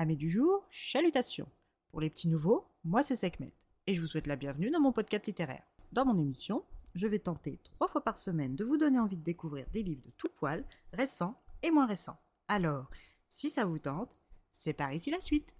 Amis du jour, chalutations. Pour les petits nouveaux, moi c'est Sekhmet et je vous souhaite la bienvenue dans mon podcast littéraire. Dans mon émission, je vais tenter trois fois par semaine de vous donner envie de découvrir des livres de tout poil, récents et moins récents. Alors, si ça vous tente, c'est par ici la suite.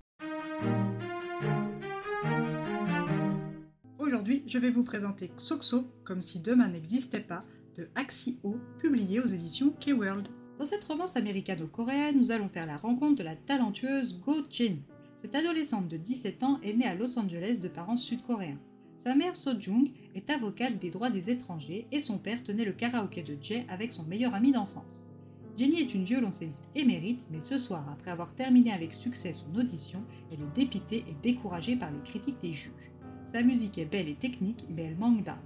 Aujourd'hui, je vais vous présenter Xoxo comme si demain n'existait pas de Axio, publié aux éditions K-World. Dans cette romance américano-coréenne, nous allons faire la rencontre de la talentueuse Go Jenny. Cette adolescente de 17 ans est née à Los Angeles de parents sud-coréens. Sa mère So Jung est avocate des droits des étrangers et son père tenait le karaoké de Jay avec son meilleur ami d'enfance. Jenny est une violoncelliste émérite, mais ce soir, après avoir terminé avec succès son audition, elle est dépitée et découragée par les critiques des juges. Sa musique est belle et technique, mais elle manque d'âme.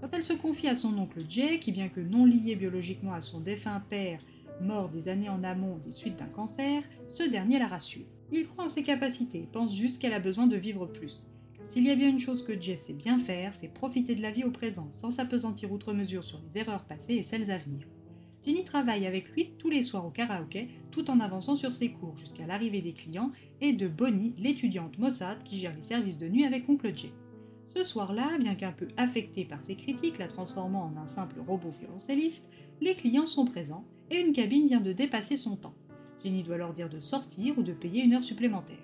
Quand elle se confie à son oncle Jay, qui bien que non lié biologiquement à son défunt père, mort des années en amont des suites d'un cancer, ce dernier la rassure. Il croit en ses capacités et pense juste qu'elle a besoin de vivre plus. S'il y a bien une chose que Jay sait bien faire, c'est profiter de la vie au présent sans s'apesantir outre mesure sur les erreurs passées et celles à venir. Jenny travaille avec lui tous les soirs au karaoké tout en avançant sur ses cours jusqu'à l'arrivée des clients et de Bonnie, l'étudiante Mossad qui gère les services de nuit avec oncle Jay. Ce soir-là, bien qu'un peu affecté par ses critiques la transformant en un simple robot violoncelliste, les clients sont présents et une cabine vient de dépasser son temps. Jenny doit leur dire de sortir ou de payer une heure supplémentaire.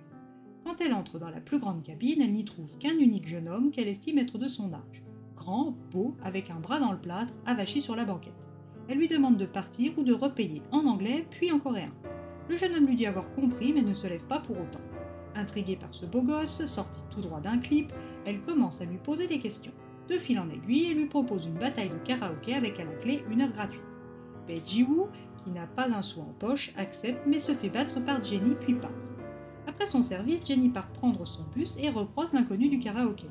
Quand elle entre dans la plus grande cabine, elle n'y trouve qu'un unique jeune homme qu'elle estime être de son âge. Grand, beau, avec un bras dans le plâtre, avachi sur la banquette. Elle lui demande de partir ou de repayer en anglais puis en coréen. Le jeune homme lui dit avoir compris mais ne se lève pas pour autant. Intriguée par ce beau gosse, sorti tout droit d'un clip, elle commence à lui poser des questions. De fil en aiguille, elle lui propose une bataille de karaoké avec à la clé une heure gratuite. Woo, qui n'a pas un sou en poche, accepte mais se fait battre par Jenny puis part. Après son service, Jenny part prendre son bus et recroise l'inconnu du karaoké.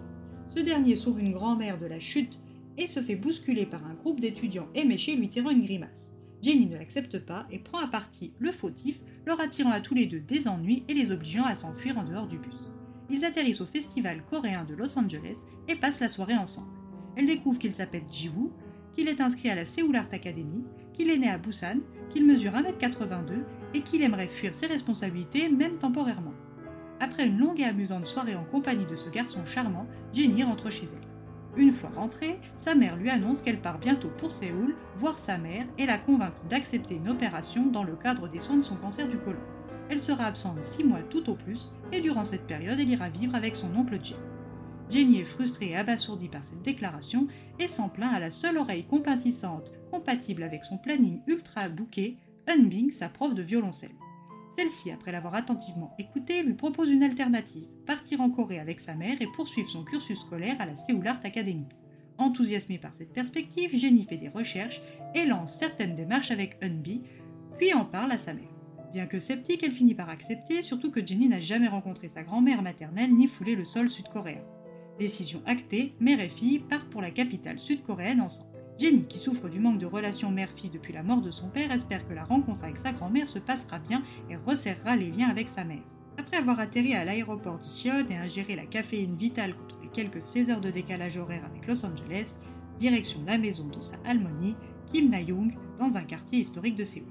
Ce dernier sauve une grand-mère de la chute et se fait bousculer par un groupe d'étudiants éméchés lui tirant une grimace. Jenny ne l'accepte pas et prend à partie le fautif, leur attirant à tous les deux des ennuis et les obligeant à s'enfuir en dehors du bus. Ils atterrissent au festival coréen de Los Angeles et passent la soirée ensemble. Elle découvre qu'il s'appelle Jiwoo, qu'il est inscrit à la Seoul Art Academy, qu'il est né à Busan, qu'il mesure 1m82 et qu'il aimerait fuir ses responsabilités même temporairement. Après une longue et amusante soirée en compagnie de ce garçon charmant, Jenny rentre chez elle. Une fois rentrée, sa mère lui annonce qu'elle part bientôt pour Séoul voir sa mère et la convaincre d'accepter une opération dans le cadre des soins de son cancer du côlon. Elle sera absente six mois tout au plus et durant cette période, elle ira vivre avec son oncle Jay. Jenny est frustrée et abasourdie par cette déclaration et s'en plaint à la seule oreille compatissante compatible avec son planning ultra bouqué, Unbing, sa prof de violoncelle. Celle-ci, après l'avoir attentivement écouté, lui propose une alternative, partir en Corée avec sa mère et poursuivre son cursus scolaire à la Seoul Art Academy. Enthousiasmée par cette perspective, Jenny fait des recherches et lance certaines démarches avec Unbi, puis en parle à sa mère. Bien que sceptique, elle finit par accepter, surtout que Jenny n'a jamais rencontré sa grand-mère maternelle ni foulé le sol sud-coréen. Décision actée, mère et fille partent pour la capitale sud-coréenne ensemble. Jenny, qui souffre du manque de relation mère-fille depuis la mort de son père, espère que la rencontre avec sa grand-mère se passera bien et resserrera les liens avec sa mère. Après avoir atterri à l'aéroport d'Icheon et ingéré la caféine vitale contre les quelques 16 heures de décalage horaire avec Los Angeles, direction la maison d'Osa Almoni, Kim Na-young, dans un quartier historique de Séoul.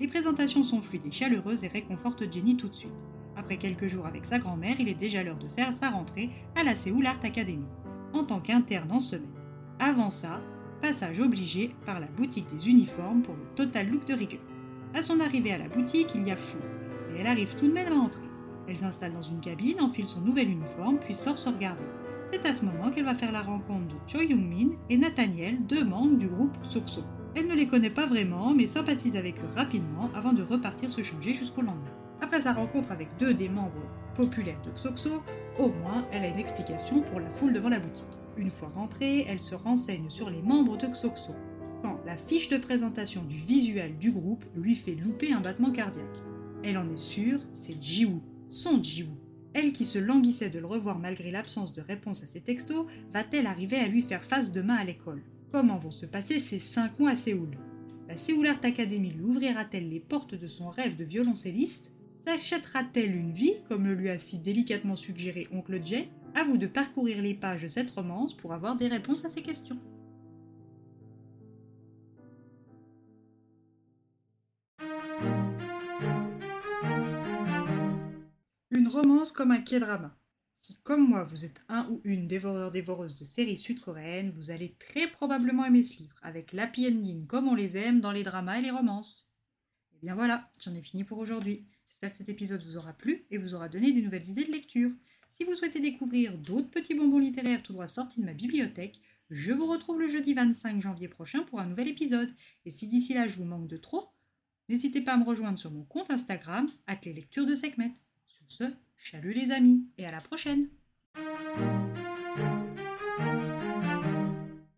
Les présentations sont fluides et chaleureuses et réconfortent Jenny tout de suite. Après quelques jours avec sa grand-mère, il est déjà l'heure de faire sa rentrée à la Seoul Art Academy, en tant qu'interne en semaine. Avant ça, passage obligé par la boutique des uniformes pour le total look de rigueur. À son arrivée à la boutique, il y a fou, mais elle arrive tout de même à entrer. Elle s'installe dans une cabine, enfile son nouvel uniforme, puis sort se regarder. C'est à ce moment qu'elle va faire la rencontre de Choi Young-min et Nathaniel, deux membres du groupe Sokso. Elle ne les connaît pas vraiment, mais sympathise avec eux rapidement avant de repartir se changer jusqu'au lendemain. Après sa rencontre avec deux des membres populaires de Xoxo, au moins elle a une explication pour la foule devant la boutique. Une fois rentrée, elle se renseigne sur les membres de Xoxo, quand la fiche de présentation du visuel du groupe lui fait louper un battement cardiaque. Elle en est sûre, c'est Jiwoo, son Jiwoo. Elle qui se languissait de le revoir malgré l'absence de réponse à ses textos, va-t-elle arriver à lui faire face demain à l'école? Comment vont se passer ces cinq mois à Séoul? La Seoul Art Academy lui ouvrira-t-elle les portes de son rêve de violoncelliste? S'achètera-t-elle une vie, comme le lui a si délicatement suggéré oncle Jay À vous de parcourir les pages de cette romance pour avoir des réponses à ces questions. Une romance comme un K-drama. Si comme moi vous êtes un ou une dévoreur dévoreuse de séries sud-coréennes, vous allez très probablement aimer ce livre, avec l'happy ending comme on les aime dans les dramas et les romances. Et bien voilà, j'en ai fini pour aujourd'hui. J'espère que cet épisode vous aura plu et vous aura donné des nouvelles idées de lecture. Si vous souhaitez découvrir d'autres petits bonbons littéraires tout droit sortis de ma bibliothèque, je vous retrouve le jeudi 25 janvier prochain pour un nouvel épisode. Et si d'ici là je vous manque de trop, n'hésitez pas à me rejoindre sur mon compte Instagram, at les lectures de Sekhmet. Sur ce, Chalut les amis et à la prochaine